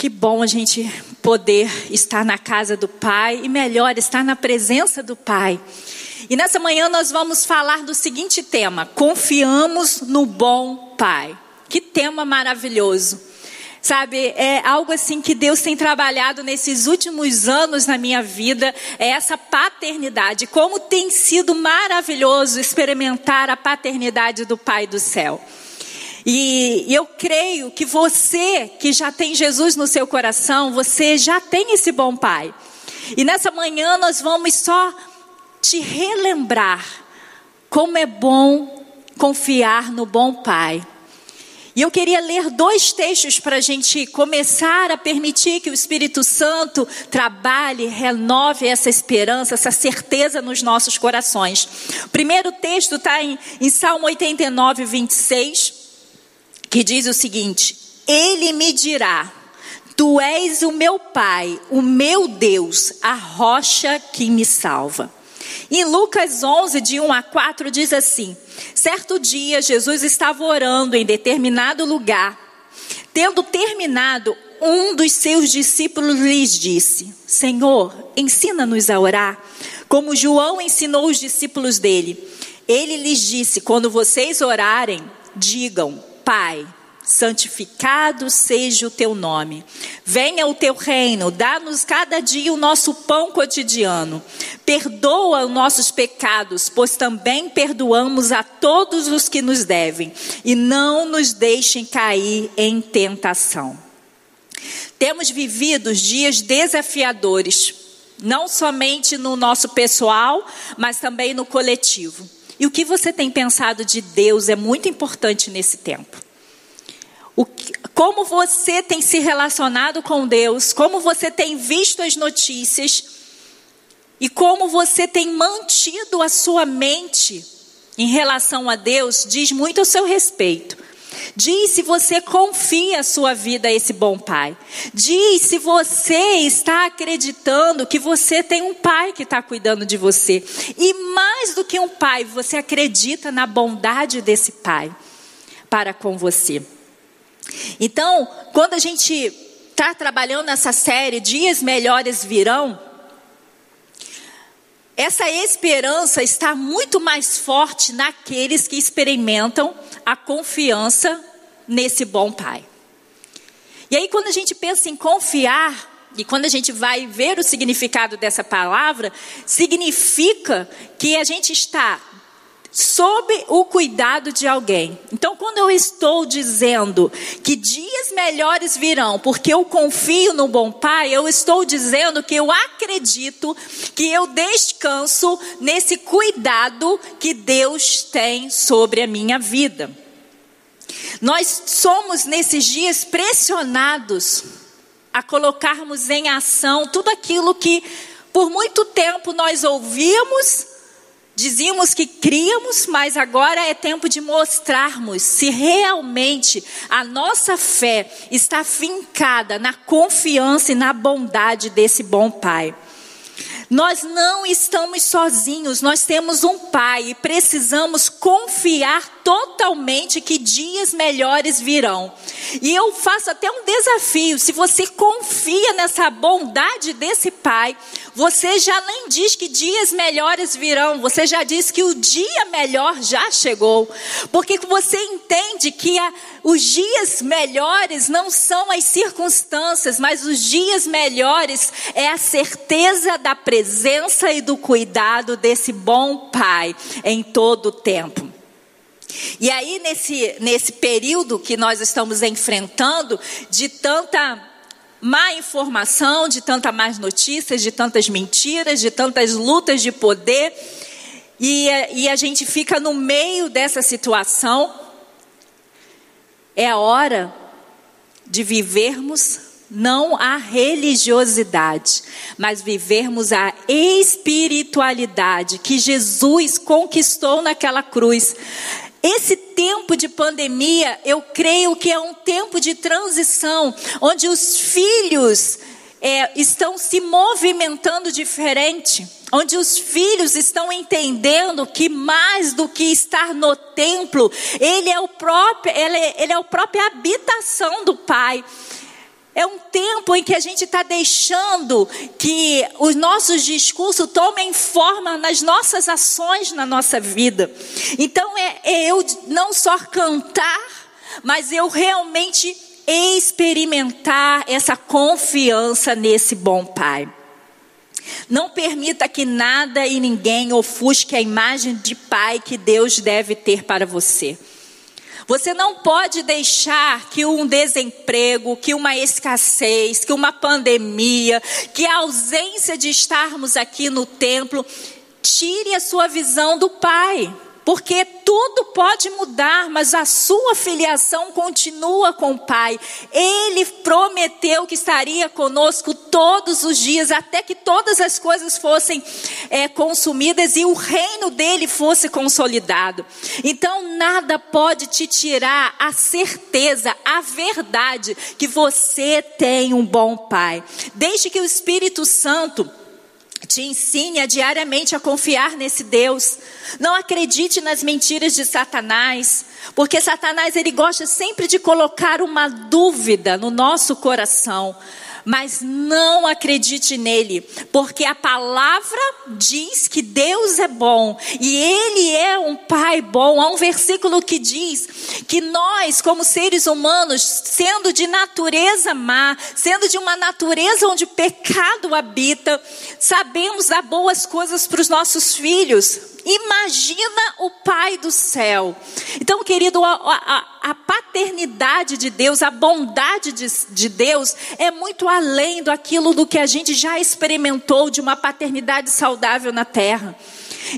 Que bom a gente poder estar na casa do Pai e melhor, estar na presença do Pai. E nessa manhã nós vamos falar do seguinte tema: confiamos no bom Pai. Que tema maravilhoso. Sabe, é algo assim que Deus tem trabalhado nesses últimos anos na minha vida, é essa paternidade. Como tem sido maravilhoso experimentar a paternidade do Pai do céu. E eu creio que você que já tem Jesus no seu coração, você já tem esse bom Pai. E nessa manhã nós vamos só te relembrar como é bom confiar no bom Pai. E eu queria ler dois textos para a gente começar a permitir que o Espírito Santo trabalhe, renove essa esperança, essa certeza nos nossos corações. O primeiro texto está em, em Salmo 89, 26, que diz o seguinte: Ele me dirá. Tu és o meu Pai, o meu Deus, a rocha que me salva. Em Lucas 11, de 1 a 4, diz assim: Certo dia, Jesus estava orando em determinado lugar. Tendo terminado, um dos seus discípulos lhes disse: Senhor, ensina-nos a orar, como João ensinou os discípulos dele. Ele lhes disse: Quando vocês orarem, digam: Pai santificado seja o teu nome. Venha o teu reino, dá-nos cada dia o nosso pão cotidiano. Perdoa os nossos pecados, pois também perdoamos a todos os que nos devem, e não nos deixem cair em tentação. Temos vivido dias desafiadores, não somente no nosso pessoal, mas também no coletivo. E o que você tem pensado de Deus é muito importante nesse tempo. O, como você tem se relacionado com Deus, como você tem visto as notícias e como você tem mantido a sua mente em relação a Deus, diz muito ao seu respeito. Diz se você confia a sua vida a esse bom pai. Diz se você está acreditando que você tem um pai que está cuidando de você. E mais do que um pai, você acredita na bondade desse pai para com você. Então, quando a gente está trabalhando nessa série, Dias Melhores Virão, essa esperança está muito mais forte naqueles que experimentam a confiança nesse bom Pai. E aí, quando a gente pensa em confiar, e quando a gente vai ver o significado dessa palavra, significa que a gente está sob o cuidado de alguém. Então, quando eu estou dizendo que dias melhores virão, porque eu confio no bom Pai, eu estou dizendo que eu acredito, que eu descanso nesse cuidado que Deus tem sobre a minha vida. Nós somos nesses dias pressionados a colocarmos em ação tudo aquilo que por muito tempo nós ouvimos Dizíamos que críamos, mas agora é tempo de mostrarmos se realmente a nossa fé está fincada na confiança e na bondade desse bom Pai. Nós não estamos sozinhos, nós temos um Pai e precisamos confiar totalmente que dias melhores virão. E eu faço até um desafio: se você confia nessa bondade desse Pai, você já nem diz que dias melhores virão, você já diz que o dia melhor já chegou. Porque você entende que a, os dias melhores não são as circunstâncias, mas os dias melhores é a certeza da presença e do cuidado desse bom Pai em todo o tempo. E aí, nesse, nesse período que nós estamos enfrentando, de tanta má informação, de tanta más notícias, de tantas mentiras, de tantas lutas de poder, e, e a gente fica no meio dessa situação, é a hora de vivermos não a religiosidade, mas vivermos a espiritualidade que Jesus conquistou naquela cruz. Esse tempo de pandemia, eu creio que é um tempo de transição, onde os filhos é, estão se movimentando diferente, onde os filhos estão entendendo que mais do que estar no templo, ele é o próprio, ele é, ele é a própria habitação do Pai. É um tempo em que a gente está deixando que os nossos discursos tomem forma nas nossas ações na nossa vida. Então é, é eu não só cantar, mas eu realmente experimentar essa confiança nesse bom Pai. Não permita que nada e ninguém ofusque a imagem de pai que Deus deve ter para você. Você não pode deixar que um desemprego, que uma escassez, que uma pandemia, que a ausência de estarmos aqui no templo tire a sua visão do Pai. Porque tudo pode mudar, mas a sua filiação continua com o Pai. Ele prometeu que estaria conosco todos os dias, até que todas as coisas fossem é, consumidas e o reino dele fosse consolidado. Então, nada pode te tirar a certeza, a verdade que você tem um bom Pai. Desde que o Espírito Santo te ensine a diariamente a confiar nesse Deus. Não acredite nas mentiras de Satanás, porque Satanás ele gosta sempre de colocar uma dúvida no nosso coração mas não acredite nele, porque a palavra diz que Deus é bom e ele é um pai bom. Há um versículo que diz que nós, como seres humanos, sendo de natureza má, sendo de uma natureza onde pecado habita, sabemos dar boas coisas para os nossos filhos. Imagina o Pai do céu. Então, querido, a, a, a paternidade de Deus, a bondade de, de Deus é muito além do aquilo do que a gente já experimentou de uma paternidade saudável na terra.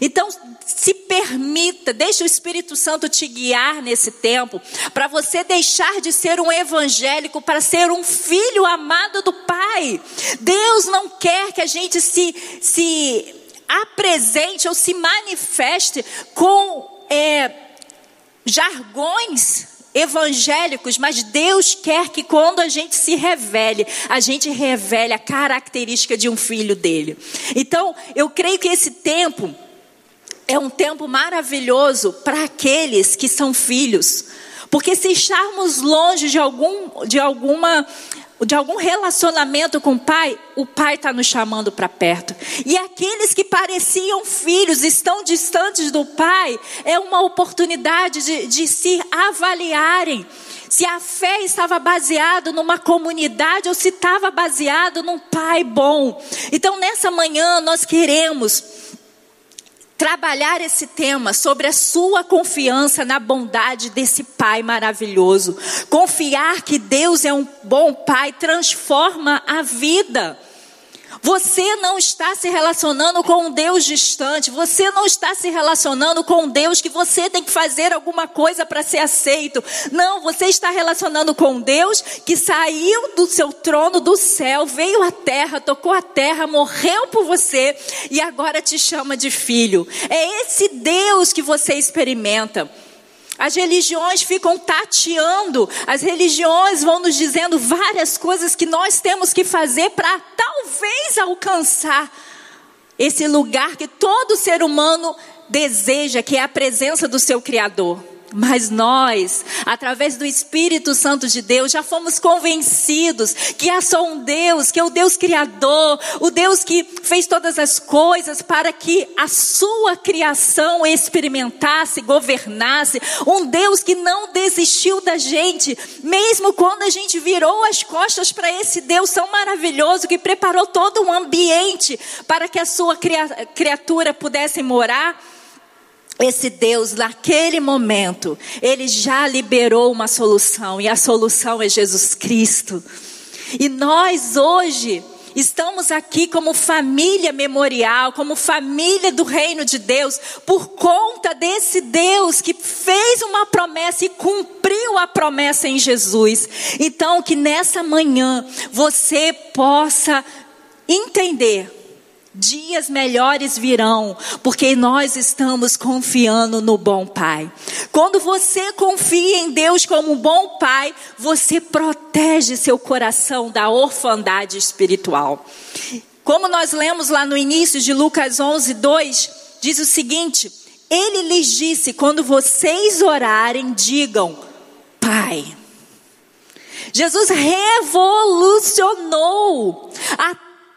Então, se permita, deixe o Espírito Santo te guiar nesse tempo, para você deixar de ser um evangélico para ser um filho amado do Pai. Deus não quer que a gente se, se apresente ou se manifeste com é, jargões evangélicos, mas Deus quer que quando a gente se revele, a gente revele a característica de um filho dele. Então, eu creio que esse tempo é um tempo maravilhoso para aqueles que são filhos. Porque se estarmos longe de, algum, de alguma de algum relacionamento com o pai, o pai está nos chamando para perto. E aqueles que pareciam filhos, estão distantes do pai, é uma oportunidade de, de se avaliarem. Se a fé estava baseada numa comunidade ou se estava baseada num pai bom. Então, nessa manhã, nós queremos trabalhar esse tema sobre a sua confiança na bondade desse Pai maravilhoso. Confiar que Deus é um bom Pai transforma a vida. Você não está se relacionando com um Deus distante, você não está se relacionando com um Deus que você tem que fazer alguma coisa para ser aceito. Não, você está relacionando com um Deus que saiu do seu trono do céu, veio à terra, tocou a terra, morreu por você e agora te chama de filho. É esse Deus que você experimenta. As religiões ficam tateando, as religiões vão nos dizendo várias coisas que nós temos que fazer para talvez alcançar esse lugar que todo ser humano deseja, que é a presença do seu Criador. Mas nós, através do Espírito Santo de Deus, já fomos convencidos que há só um Deus, que é o Deus Criador, o Deus que fez todas as coisas para que a sua criação experimentasse, governasse, um Deus que não desistiu da gente, mesmo quando a gente virou as costas para esse Deus tão maravilhoso que preparou todo um ambiente para que a sua criatura pudesse morar esse Deus, naquele momento, ele já liberou uma solução, e a solução é Jesus Cristo. E nós hoje estamos aqui como família memorial, como família do reino de Deus, por conta desse Deus que fez uma promessa e cumpriu a promessa em Jesus. Então, que nessa manhã você possa entender Dias melhores virão, porque nós estamos confiando no bom Pai. Quando você confia em Deus como um bom Pai, você protege seu coração da orfandade espiritual. Como nós lemos lá no início de Lucas 11, 2, diz o seguinte: Ele lhes disse: quando vocês orarem, digam, Pai. Jesus revolucionou.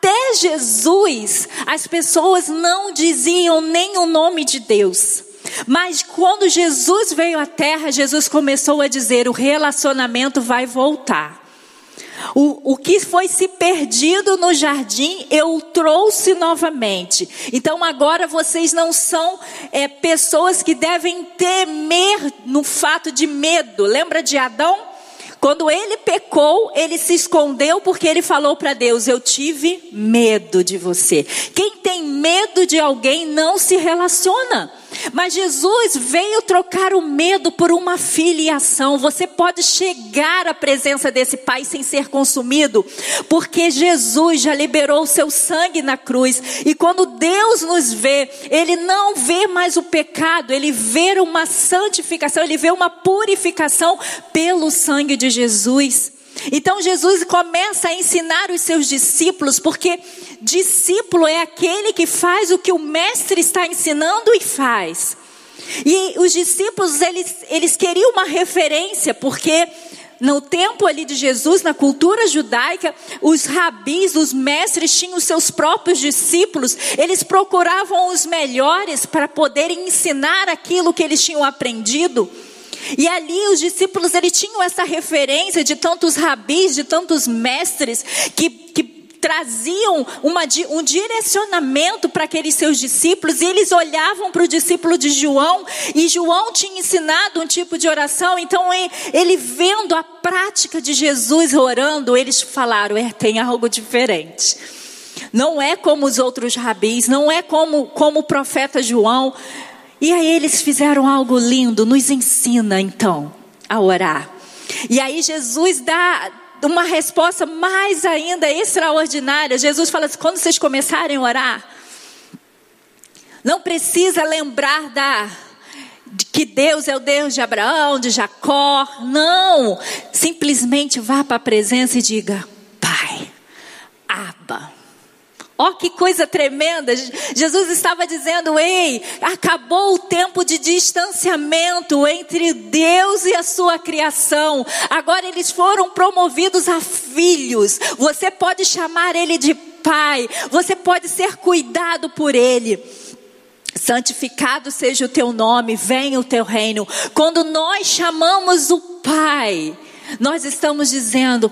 Até Jesus, as pessoas não diziam nem o nome de Deus. Mas quando Jesus veio à terra, Jesus começou a dizer: o relacionamento vai voltar. O, o que foi se perdido no jardim, eu trouxe novamente. Então agora vocês não são é, pessoas que devem temer no fato de medo. Lembra de Adão? Quando ele pecou, ele se escondeu porque ele falou para Deus: Eu tive medo de você. Quem tem medo de alguém não se relaciona. Mas Jesus veio trocar o medo por uma filiação. Você pode chegar à presença desse Pai sem ser consumido, porque Jesus já liberou o seu sangue na cruz. E quando Deus nos vê, Ele não vê mais o pecado, Ele vê uma santificação, Ele vê uma purificação pelo sangue de Jesus. Então Jesus começa a ensinar os seus discípulos, porque discípulo é aquele que faz o que o mestre está ensinando e faz. E os discípulos, eles, eles queriam uma referência, porque no tempo ali de Jesus, na cultura judaica, os rabis, os mestres tinham seus próprios discípulos, eles procuravam os melhores para poderem ensinar aquilo que eles tinham aprendido. E ali os discípulos eles tinham essa referência de tantos rabis, de tantos mestres que, que traziam uma, um direcionamento para aqueles seus discípulos, e eles olhavam para o discípulo de João, e João tinha ensinado um tipo de oração, então ele, ele vendo a prática de Jesus orando, eles falaram: é, tem algo diferente. Não é como os outros rabis, não é como, como o profeta João. E aí eles fizeram algo lindo, nos ensina então a orar. E aí Jesus dá uma resposta mais ainda extraordinária. Jesus fala assim: quando vocês começarem a orar, não precisa lembrar da de que Deus é o Deus de Abraão, de Jacó. Não, simplesmente vá para a presença e diga: Pai, Abba. Ó, oh, que coisa tremenda! Jesus estava dizendo: ei, acabou o tempo de distanciamento entre Deus e a sua criação. Agora eles foram promovidos a filhos. Você pode chamar ele de pai, você pode ser cuidado por ele. Santificado seja o teu nome, venha o teu reino. Quando nós chamamos o Pai, nós estamos dizendo: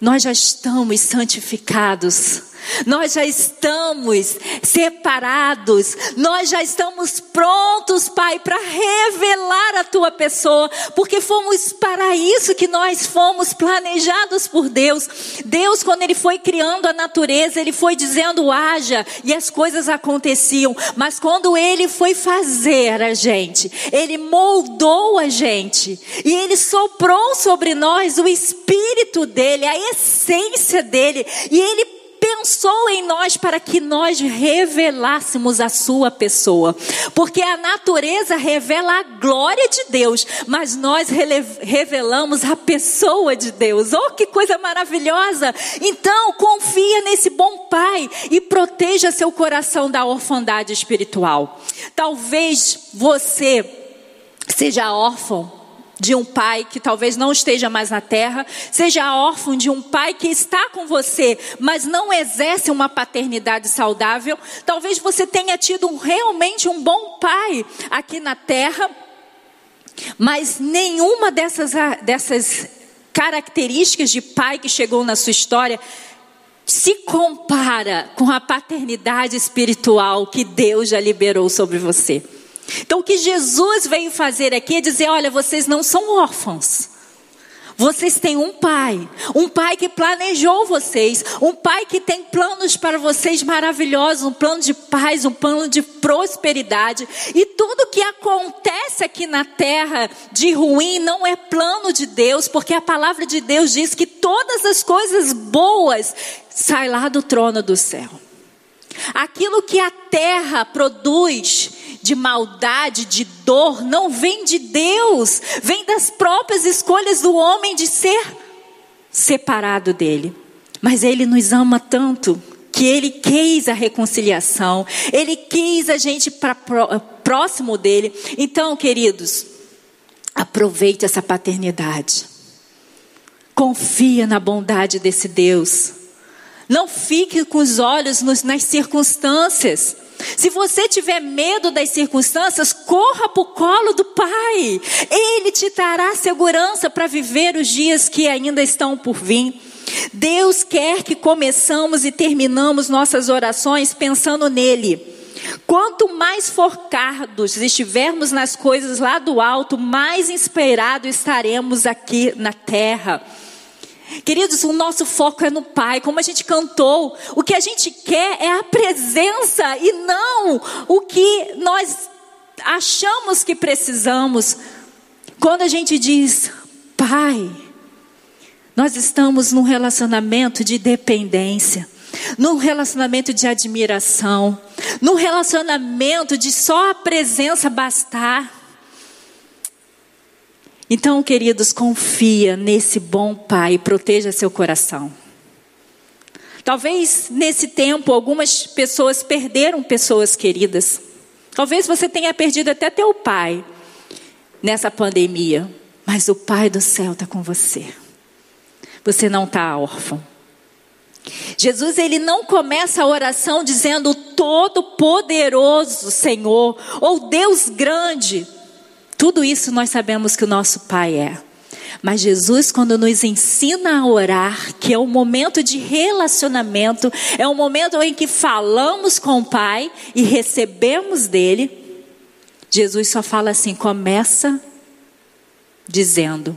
nós já estamos santificados nós já estamos separados, nós já estamos prontos, Pai, para revelar a tua pessoa, porque fomos para isso que nós fomos planejados por Deus. Deus, quando Ele foi criando a natureza, Ele foi dizendo haja e as coisas aconteciam, mas quando Ele foi fazer a gente, Ele moldou a gente e Ele soprou sobre nós o Espírito dele, a essência dele, e Ele pensou em nós para que nós revelássemos a sua pessoa. Porque a natureza revela a glória de Deus, mas nós revelamos a pessoa de Deus. Oh, que coisa maravilhosa! Então, confia nesse bom pai e proteja seu coração da orfandade espiritual. Talvez você seja órfão de um pai que talvez não esteja mais na terra, seja órfão de um pai que está com você, mas não exerce uma paternidade saudável. Talvez você tenha tido realmente um bom pai aqui na terra, mas nenhuma dessas, dessas características de pai que chegou na sua história se compara com a paternidade espiritual que Deus já liberou sobre você. Então, o que Jesus veio fazer aqui é dizer: olha, vocês não são órfãos. Vocês têm um pai, um pai que planejou vocês, um pai que tem planos para vocês maravilhosos, um plano de paz, um plano de prosperidade. E tudo que acontece aqui na terra de ruim não é plano de Deus, porque a palavra de Deus diz que todas as coisas boas saem lá do trono do céu. Aquilo que a terra produz de maldade, de dor, não vem de Deus, vem das próprias escolhas do homem de ser separado dele. Mas ele nos ama tanto que ele quis a reconciliação, ele quis a gente para próximo dele. Então, queridos, aproveite essa paternidade. Confia na bondade desse Deus. Não fique com os olhos nas circunstâncias. Se você tiver medo das circunstâncias, corra para o colo do Pai. Ele te dará segurança para viver os dias que ainda estão por vir. Deus quer que começamos e terminamos nossas orações pensando nele. Quanto mais focados estivermos nas coisas lá do alto, mais inspirados estaremos aqui na terra. Queridos, o nosso foco é no Pai, como a gente cantou. O que a gente quer é a presença e não o que nós achamos que precisamos. Quando a gente diz, Pai, nós estamos num relacionamento de dependência, num relacionamento de admiração, num relacionamento de só a presença bastar. Então, queridos, confia nesse bom Pai, proteja seu coração. Talvez nesse tempo algumas pessoas perderam pessoas queridas. Talvez você tenha perdido até teu pai nessa pandemia, mas o Pai do céu está com você. Você não está órfão. Jesus ele não começa a oração dizendo todo poderoso Senhor ou Deus grande. Tudo isso nós sabemos que o nosso Pai é. Mas Jesus, quando nos ensina a orar, que é um momento de relacionamento, é um momento em que falamos com o Pai e recebemos dele, Jesus só fala assim: começa dizendo,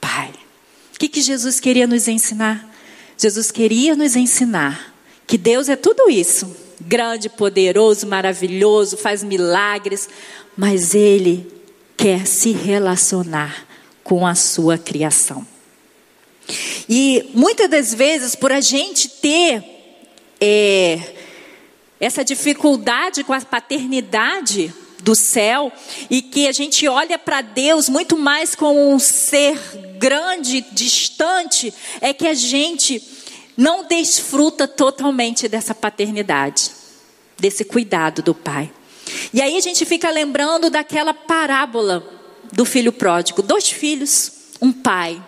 Pai. O que, que Jesus queria nos ensinar? Jesus queria nos ensinar que Deus é tudo isso: grande, poderoso, maravilhoso, faz milagres, mas Ele quer se relacionar com a sua criação. E muitas das vezes, por a gente ter é, essa dificuldade com a paternidade do céu e que a gente olha para Deus muito mais como um ser grande, distante, é que a gente não desfruta totalmente dessa paternidade, desse cuidado do Pai. E aí a gente fica lembrando daquela parábola do filho pródigo: dois filhos, um pai.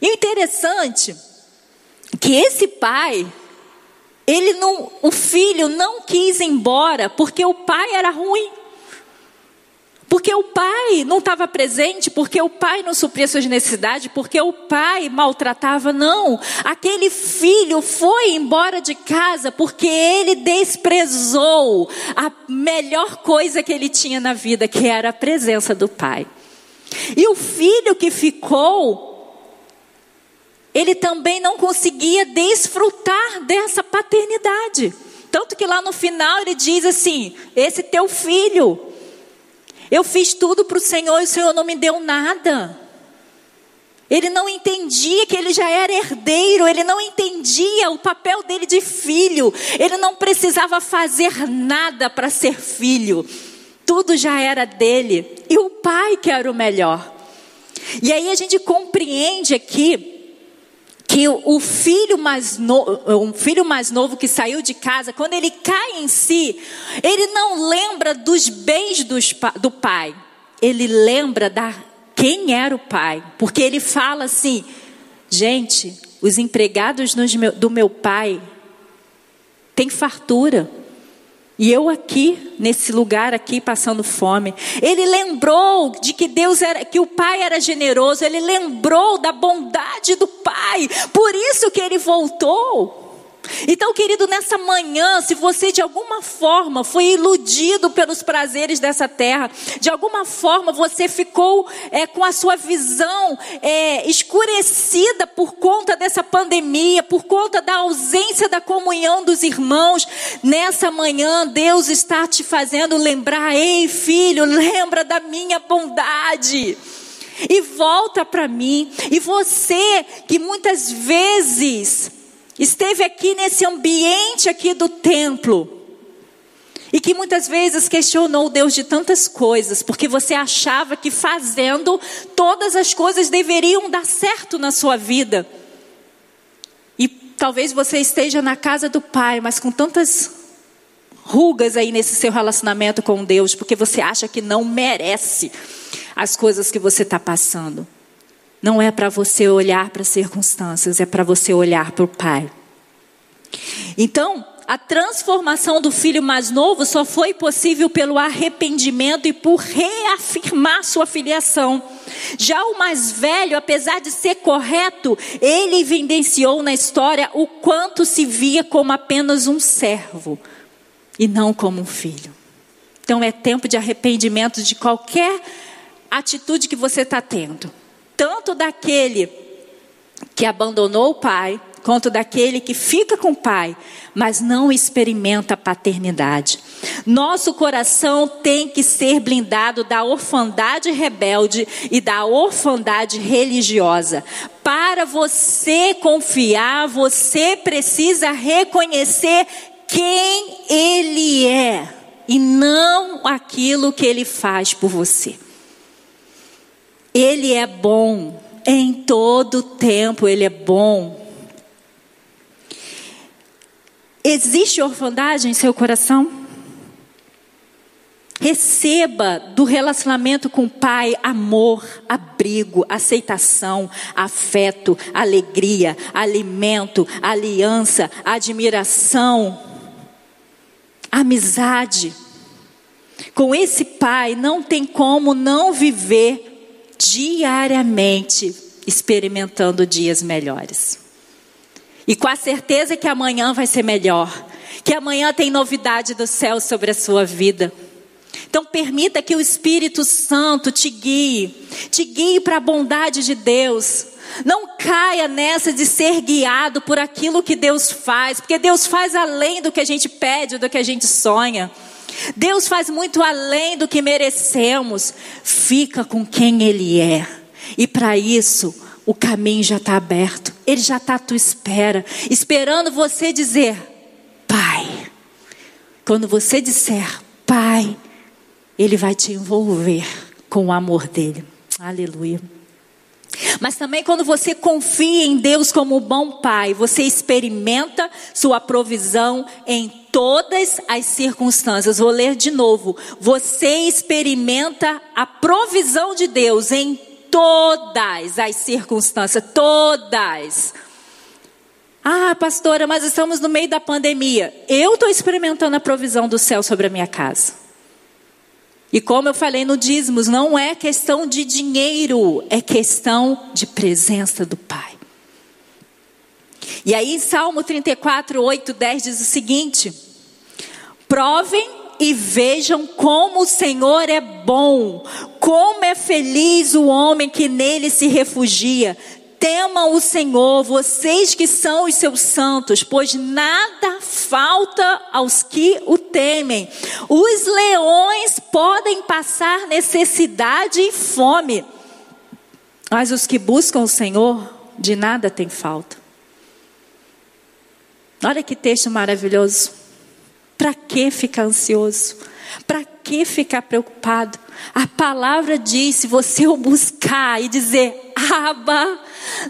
E o interessante é que esse pai, ele não, o filho não quis ir embora porque o pai era ruim. Porque o pai não estava presente, porque o pai não supria suas necessidades, porque o pai maltratava, não. Aquele filho foi embora de casa porque ele desprezou a melhor coisa que ele tinha na vida, que era a presença do pai. E o filho que ficou, ele também não conseguia desfrutar dessa paternidade. Tanto que lá no final ele diz assim: Esse teu filho, eu fiz tudo para o Senhor e o Senhor não me deu nada. Ele não entendia que ele já era herdeiro, ele não entendia o papel dele de filho, ele não precisava fazer nada para ser filho, tudo já era dele, e o pai que era o melhor. E aí a gente compreende aqui que o filho mais novo, um filho mais novo que saiu de casa, quando ele cai em si, ele não lembra dos bens dos, do pai. Ele lembra da quem era o pai, porque ele fala assim: gente, os empregados do meu pai têm fartura. E eu aqui, nesse lugar aqui, passando fome. Ele lembrou de que Deus era, que o Pai era generoso. Ele lembrou da bondade do Pai. Por isso que ele voltou. Então, querido, nessa manhã, se você de alguma forma foi iludido pelos prazeres dessa terra, de alguma forma você ficou é, com a sua visão é, escurecida por conta dessa pandemia, por conta da ausência da comunhão dos irmãos, nessa manhã Deus está te fazendo lembrar: ei, filho, lembra da minha bondade e volta para mim. E você que muitas vezes esteve aqui nesse ambiente aqui do templo e que muitas vezes questionou Deus de tantas coisas, porque você achava que fazendo todas as coisas deveriam dar certo na sua vida. E talvez você esteja na casa do Pai, mas com tantas rugas aí nesse seu relacionamento com Deus, porque você acha que não merece as coisas que você está passando. Não é para você olhar para as circunstâncias, é para você olhar para o Pai. Então, a transformação do filho mais novo só foi possível pelo arrependimento e por reafirmar sua filiação. Já o mais velho, apesar de ser correto, ele evidenciou na história o quanto se via como apenas um servo e não como um filho. Então é tempo de arrependimento de qualquer atitude que você está tendo, tanto daquele que abandonou o pai, quanto daquele que fica com o pai, mas não experimenta a paternidade. Nosso coração tem que ser blindado da orfandade rebelde e da orfandade religiosa. Para você confiar, você precisa reconhecer quem Ele é e não aquilo que Ele faz por você. Ele é bom, em todo tempo Ele é bom. Existe orfandade em seu coração? Receba do relacionamento com o Pai amor, abrigo, aceitação, afeto, alegria, alimento, aliança, admiração, amizade. Com esse Pai não tem como não viver diariamente experimentando dias melhores. E com a certeza que amanhã vai ser melhor. Que amanhã tem novidade do céu sobre a sua vida. Então permita que o Espírito Santo te guie, te guie para a bondade de Deus. Não caia nessa de ser guiado por aquilo que Deus faz, porque Deus faz além do que a gente pede, do que a gente sonha. Deus faz muito além do que merecemos. Fica com quem Ele é. E para isso, o caminho já está aberto. Ele já está à tua espera, esperando você dizer, Pai. Quando você disser, Pai, Ele vai te envolver com o amor dele. Aleluia. Mas também quando você confia em Deus como bom pai, você experimenta sua provisão em todas as circunstâncias. Vou ler de novo. Você experimenta a provisão de Deus em todas as circunstâncias, todas. Ah, pastora, mas estamos no meio da pandemia. Eu estou experimentando a provisão do céu sobre a minha casa. E como eu falei no dízimos, não é questão de dinheiro, é questão de presença do Pai. E aí Salmo 34, 8, 10 diz o seguinte: Provem e vejam como o Senhor é bom, como é feliz o homem que nele se refugia. Temam o Senhor, vocês que são os seus santos, pois nada falta aos que o temem. Os leões podem passar necessidade e fome, mas os que buscam o Senhor, de nada tem falta. Olha que texto maravilhoso. Para que ficar ansioso? Para que ficar preocupado? A palavra diz: se você o buscar e dizer, Aba,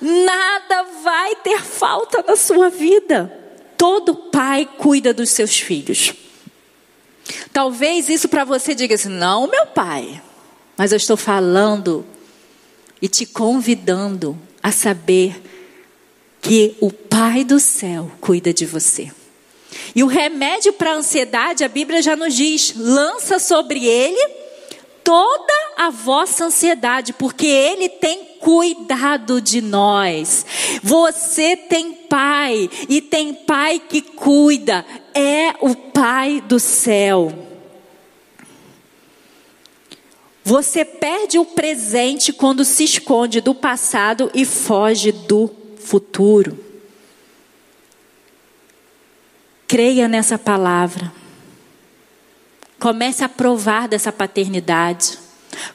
nada vai ter falta na sua vida. Todo pai cuida dos seus filhos. Talvez isso para você diga assim: não, meu pai, mas eu estou falando e te convidando a saber que o Pai do céu cuida de você. E o remédio para a ansiedade, a Bíblia já nos diz: lança sobre ele toda a vossa ansiedade, porque ele tem cuidado de nós. Você tem pai e tem pai que cuida, é o pai do céu. Você perde o presente quando se esconde do passado e foge do futuro. Creia nessa palavra. Comece a provar dessa paternidade.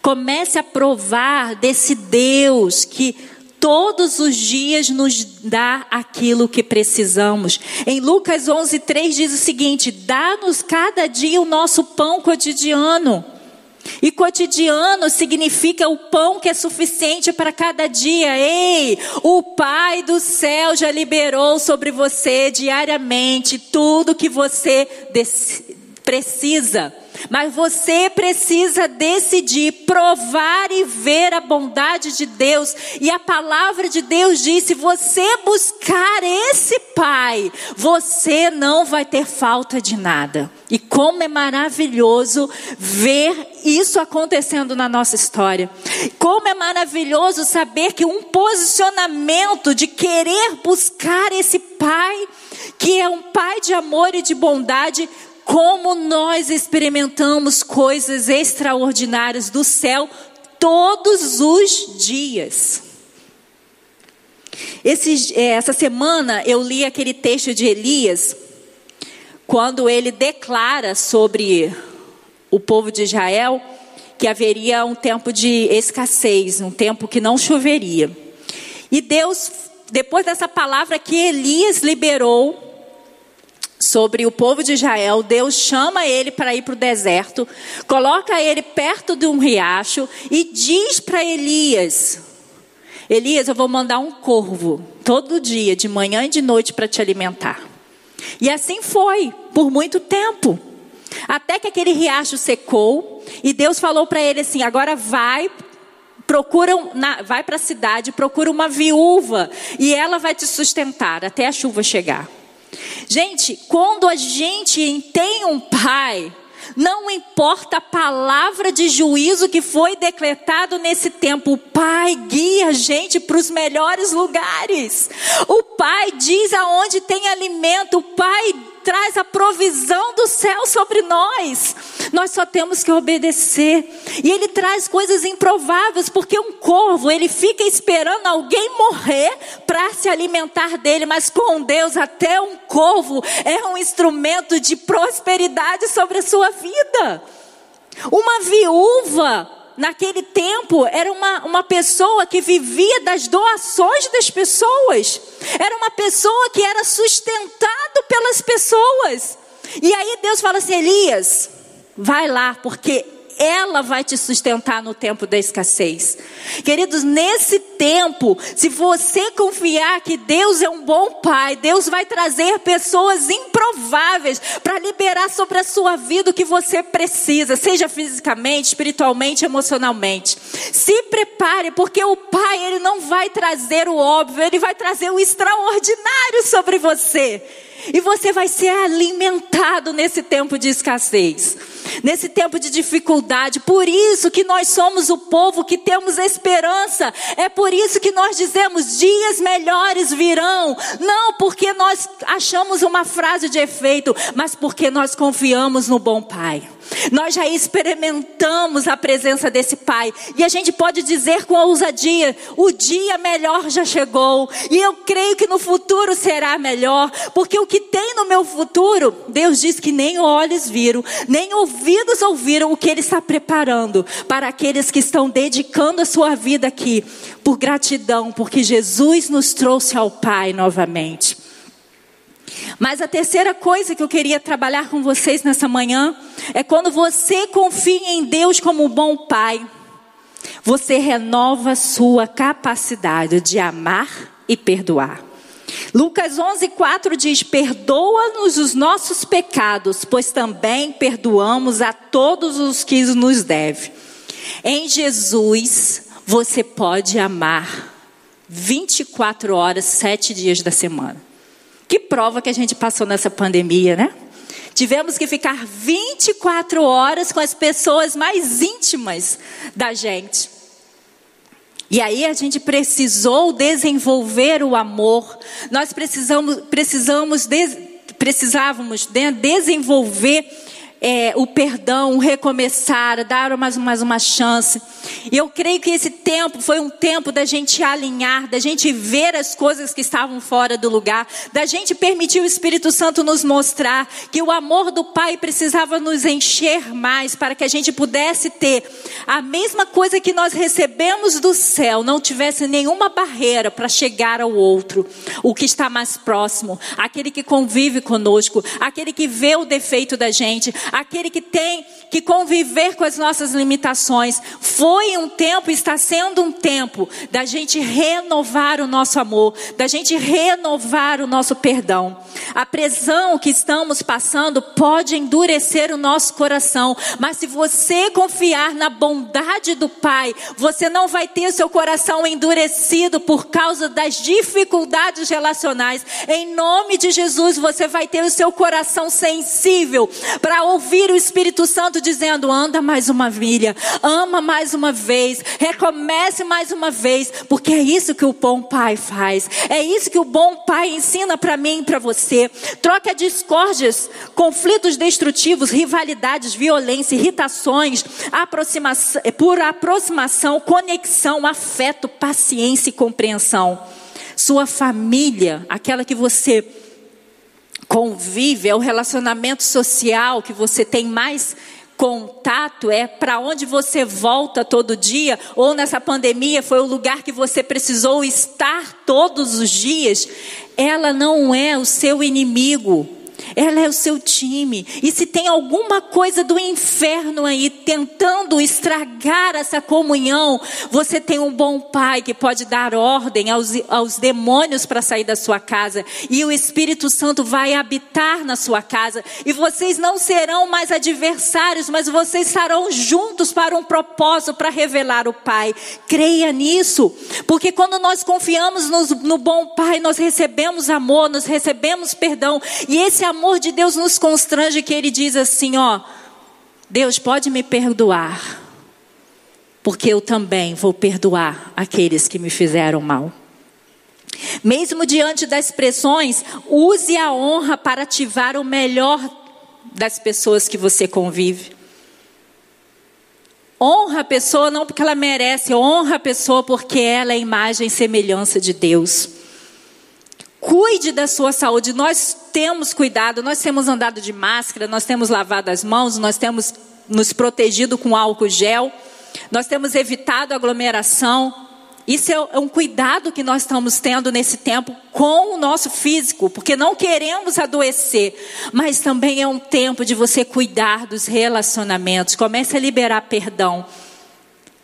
Comece a provar desse Deus que todos os dias nos dá aquilo que precisamos. Em Lucas 11:3 diz o seguinte: "Dá-nos cada dia o nosso pão cotidiano". E cotidiano significa o pão que é suficiente para cada dia. Ei, o Pai do céu já liberou sobre você diariamente tudo que você precisa. Mas você precisa decidir provar e ver a bondade de Deus. E a palavra de Deus diz: se você buscar esse Pai, você não vai ter falta de nada. E como é maravilhoso ver isso acontecendo na nossa história. Como é maravilhoso saber que um posicionamento de querer buscar esse Pai, que é um Pai de amor e de bondade, como nós experimentamos coisas extraordinárias do céu todos os dias. Esse, é, essa semana eu li aquele texto de Elias, quando ele declara sobre o povo de Israel que haveria um tempo de escassez, um tempo que não choveria. E Deus, depois dessa palavra que Elias liberou, sobre o povo de Israel, Deus chama ele para ir para o deserto, coloca ele perto de um riacho e diz para Elias: Elias, eu vou mandar um corvo todo dia, de manhã e de noite, para te alimentar. E assim foi, por muito tempo. Até que aquele riacho secou e Deus falou para ele assim: agora vai procura, vai para a cidade, procura uma viúva e ela vai te sustentar até a chuva chegar. Gente, quando a gente tem um pai, não importa a palavra de juízo que foi decretado nesse tempo, o Pai guia a gente para os melhores lugares. O Pai diz aonde tem alimento, o Pai traz a provisão do céu sobre nós. Nós só temos que obedecer. E ele traz coisas improváveis, porque um corvo, ele fica esperando alguém morrer para se alimentar dele, mas com Deus até um corvo é um instrumento de prosperidade sobre a sua vida. Uma viúva naquele tempo, era uma, uma pessoa que vivia das doações das pessoas. Era uma pessoa que era sustentado pelas pessoas. E aí Deus fala assim: Elias, vai lá, porque ela vai te sustentar no tempo da escassez. Queridos, nesse tempo, se você confiar que Deus é um bom pai, Deus vai trazer pessoas improváveis para liberar sobre a sua vida o que você precisa, seja fisicamente, espiritualmente, emocionalmente. Se prepare, porque o pai, ele não vai trazer o óbvio, ele vai trazer o extraordinário sobre você. E você vai ser alimentado nesse tempo de escassez, nesse tempo de dificuldade. Por isso que nós somos o povo que temos esperança. É por isso que nós dizemos: dias melhores virão. Não porque nós achamos uma frase de efeito, mas porque nós confiamos no bom Pai. Nós já experimentamos a presença desse Pai. E a gente pode dizer com ousadia: o dia melhor já chegou. E eu creio que no futuro será melhor. Porque o que tem no meu futuro, Deus diz que nem olhos viram, nem ouvidos ouviram o que Ele está preparando para aqueles que estão dedicando a sua vida aqui por gratidão, porque Jesus nos trouxe ao Pai novamente. Mas a terceira coisa que eu queria trabalhar com vocês nessa manhã é quando você confia em Deus como bom pai, você renova sua capacidade de amar e perdoar. Lucas 11:4 diz: "Perdoa-nos os nossos pecados, pois também perdoamos a todos os que nos devem." Em Jesus, você pode amar 24 horas, 7 dias da semana. Que prova que a gente passou nessa pandemia, né? Tivemos que ficar 24 horas com as pessoas mais íntimas da gente. E aí a gente precisou desenvolver o amor. Nós precisamos, precisamos, precisávamos desenvolver é, o perdão, o recomeçar, dar mais, mais uma chance. E eu creio que esse tempo foi um tempo da gente alinhar, da gente ver as coisas que estavam fora do lugar, da gente permitir o Espírito Santo nos mostrar que o amor do Pai precisava nos encher mais para que a gente pudesse ter a mesma coisa que nós recebemos do céu, não tivesse nenhuma barreira para chegar ao outro, o que está mais próximo, aquele que convive conosco, aquele que vê o defeito da gente, aquele que tem que conviver com as nossas limitações. Foi um tempo, está sendo um tempo da gente renovar o nosso amor, da gente renovar o nosso perdão. A prisão que estamos passando pode endurecer o nosso coração, mas se você confiar na bondade do Pai, você não vai ter seu coração endurecido por causa das dificuldades relacionais. Em nome de Jesus, você vai ter o seu coração sensível para ouvir o Espírito Santo dizendo: anda mais uma milha, ama mais uma vez, recomece mais uma vez, porque é isso que o bom Pai faz. É isso que o bom Pai ensina para mim e para você. Troca discórdias, conflitos destrutivos, rivalidades, violência, irritações, aproximação, por aproximação, conexão, afeto, paciência e compreensão. Sua família, aquela que você convive, é o relacionamento social que você tem mais contato, é para onde você volta todo dia, ou nessa pandemia foi o lugar que você precisou estar todos os dias, ela não é o seu inimigo. Ela é o seu time. E se tem alguma coisa do inferno aí tentando estragar essa comunhão, você tem um bom pai que pode dar ordem aos, aos demônios para sair da sua casa. E o Espírito Santo vai habitar na sua casa. E vocês não serão mais adversários, mas vocês estarão juntos para um propósito, para revelar o Pai. Creia nisso. Porque quando nós confiamos no, no bom Pai, nós recebemos amor, nós recebemos perdão. E esse amor de Deus nos constrange que ele diz assim, ó, Deus pode me perdoar, porque eu também vou perdoar aqueles que me fizeram mal. Mesmo diante das pressões, use a honra para ativar o melhor das pessoas que você convive. Honra a pessoa não porque ela merece, honra a pessoa porque ela é imagem e semelhança de Deus. Cuide da sua saúde. Nós temos cuidado, nós temos andado de máscara, nós temos lavado as mãos, nós temos nos protegido com álcool gel, nós temos evitado aglomeração. Isso é, é um cuidado que nós estamos tendo nesse tempo com o nosso físico, porque não queremos adoecer, mas também é um tempo de você cuidar dos relacionamentos. Comece a liberar perdão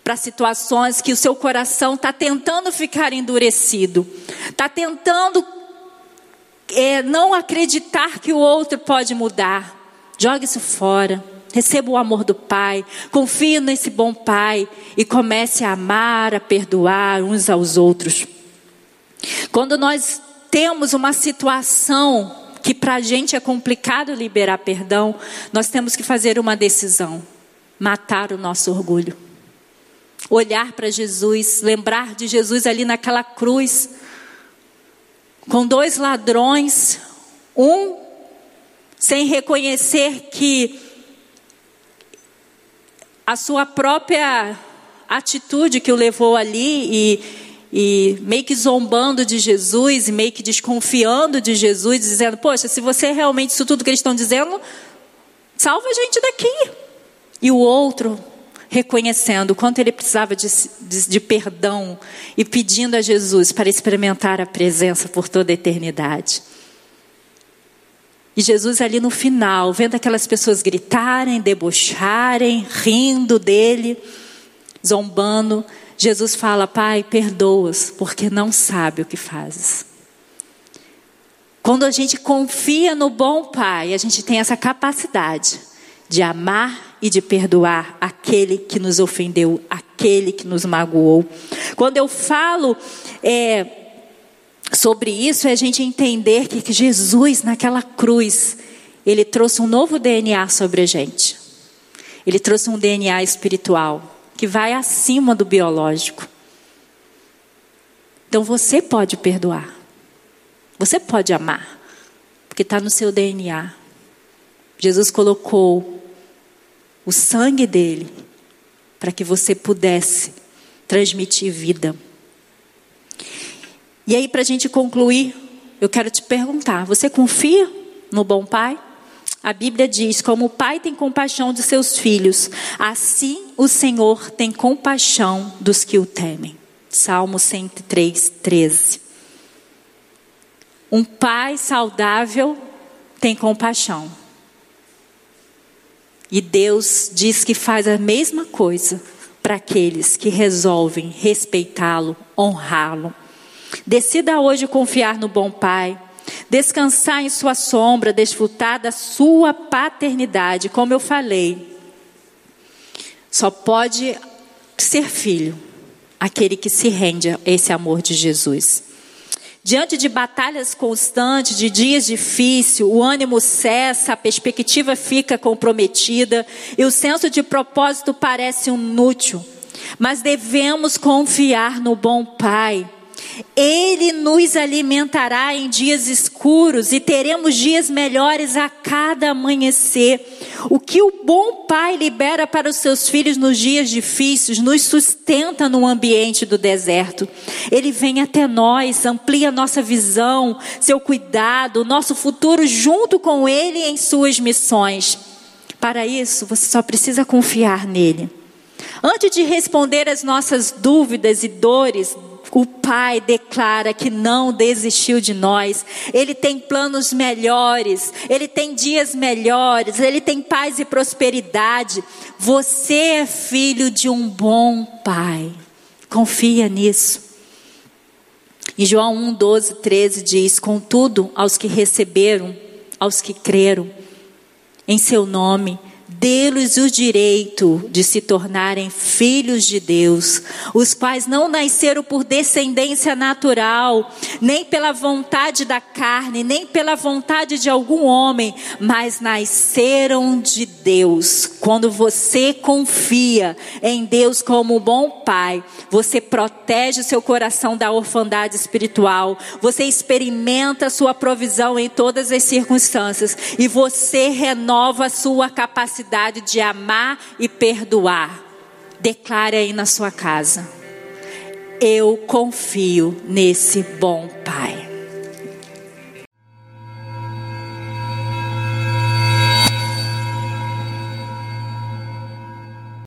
para situações que o seu coração está tentando ficar endurecido, está tentando é, não acreditar que o outro pode mudar. Jogue isso fora. Receba o amor do Pai. Confie nesse bom Pai. E comece a amar, a perdoar uns aos outros. Quando nós temos uma situação que para a gente é complicado liberar perdão, nós temos que fazer uma decisão: matar o nosso orgulho. Olhar para Jesus, lembrar de Jesus ali naquela cruz com dois ladrões, um sem reconhecer que a sua própria atitude que o levou ali e, e meio que zombando de Jesus, e meio que desconfiando de Jesus, dizendo: Poxa, se você é realmente isso tudo que eles estão dizendo, salva a gente daqui. E o outro reconhecendo o quanto ele precisava de, de, de, perdão e pedindo a Jesus para experimentar a presença por toda a eternidade. E Jesus ali no final, vendo aquelas pessoas gritarem, debocharem, rindo dele, zombando, Jesus fala: Pai, perdoa-os, porque não sabe o que fazes. Quando a gente confia no bom Pai, a gente tem essa capacidade de amar e de perdoar aquele que nos ofendeu, aquele que nos magoou. Quando eu falo é, sobre isso, é a gente entender que Jesus, naquela cruz, ele trouxe um novo DNA sobre a gente. Ele trouxe um DNA espiritual que vai acima do biológico. Então você pode perdoar. Você pode amar. Porque está no seu DNA. Jesus colocou o sangue dele, para que você pudesse transmitir vida. E aí, para a gente concluir, eu quero te perguntar: você confia no bom pai? A Bíblia diz: como o pai tem compaixão de seus filhos, assim o Senhor tem compaixão dos que o temem. Salmo 103, 13. Um pai saudável tem compaixão. E Deus diz que faz a mesma coisa para aqueles que resolvem respeitá-lo, honrá-lo. Decida hoje confiar no bom Pai, descansar em Sua sombra, desfrutar da Sua paternidade. Como eu falei, só pode ser filho aquele que se rende a esse amor de Jesus. Diante de batalhas constantes, de dias difíceis, o ânimo cessa, a perspectiva fica comprometida e o senso de propósito parece inútil. Mas devemos confiar no bom Pai ele nos alimentará em dias escuros e teremos dias melhores a cada amanhecer. O que o bom pai libera para os seus filhos nos dias difíceis nos sustenta no ambiente do deserto. Ele vem até nós, amplia nossa visão, seu cuidado, nosso futuro junto com ele em suas missões. Para isso, você só precisa confiar nele. Antes de responder às nossas dúvidas e dores, o Pai declara que não desistiu de nós. Ele tem planos melhores, ele tem dias melhores, ele tem paz e prosperidade. Você é filho de um bom Pai. Confia nisso. E João 1, 12, 13 diz: Contudo, aos que receberam, aos que creram em seu nome, dê-lhes o direito de se tornarem filhos de Deus, os quais não nasceram por descendência natural, nem pela vontade da carne, nem pela vontade de algum homem, mas nasceram de Deus. Quando você confia em Deus como bom pai, você protege seu coração da orfandade espiritual, você experimenta sua provisão em todas as circunstâncias e você renova a sua capacidade capacidade de amar e perdoar. Declare aí na sua casa. Eu confio nesse bom Pai.